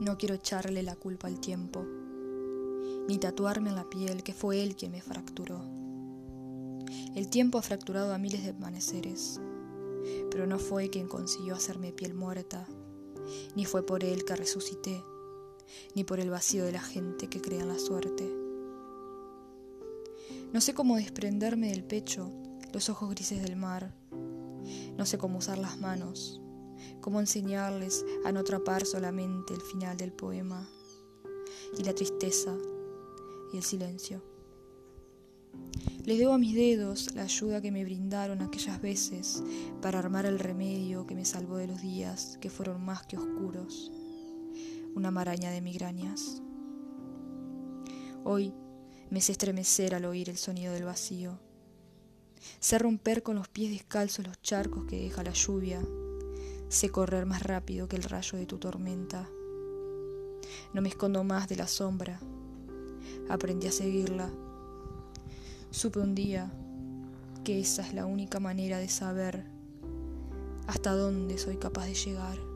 No quiero echarle la culpa al tiempo, ni tatuarme en la piel que fue él quien me fracturó. El tiempo ha fracturado a miles de amaneceres, pero no fue quien consiguió hacerme piel muerta, ni fue por él que resucité, ni por el vacío de la gente que crea en la suerte. No sé cómo desprenderme del pecho los ojos grises del mar. No sé cómo usar las manos, cómo enseñarles a no atrapar solamente el final del poema y la tristeza y el silencio. Les debo a mis dedos la ayuda que me brindaron aquellas veces para armar el remedio que me salvó de los días que fueron más que oscuros, una maraña de migrañas. Hoy me sé estremecer al oír el sonido del vacío Sé romper con los pies descalzos los charcos que deja la lluvia. Sé correr más rápido que el rayo de tu tormenta. No me escondo más de la sombra. Aprendí a seguirla. Supe un día que esa es la única manera de saber hasta dónde soy capaz de llegar.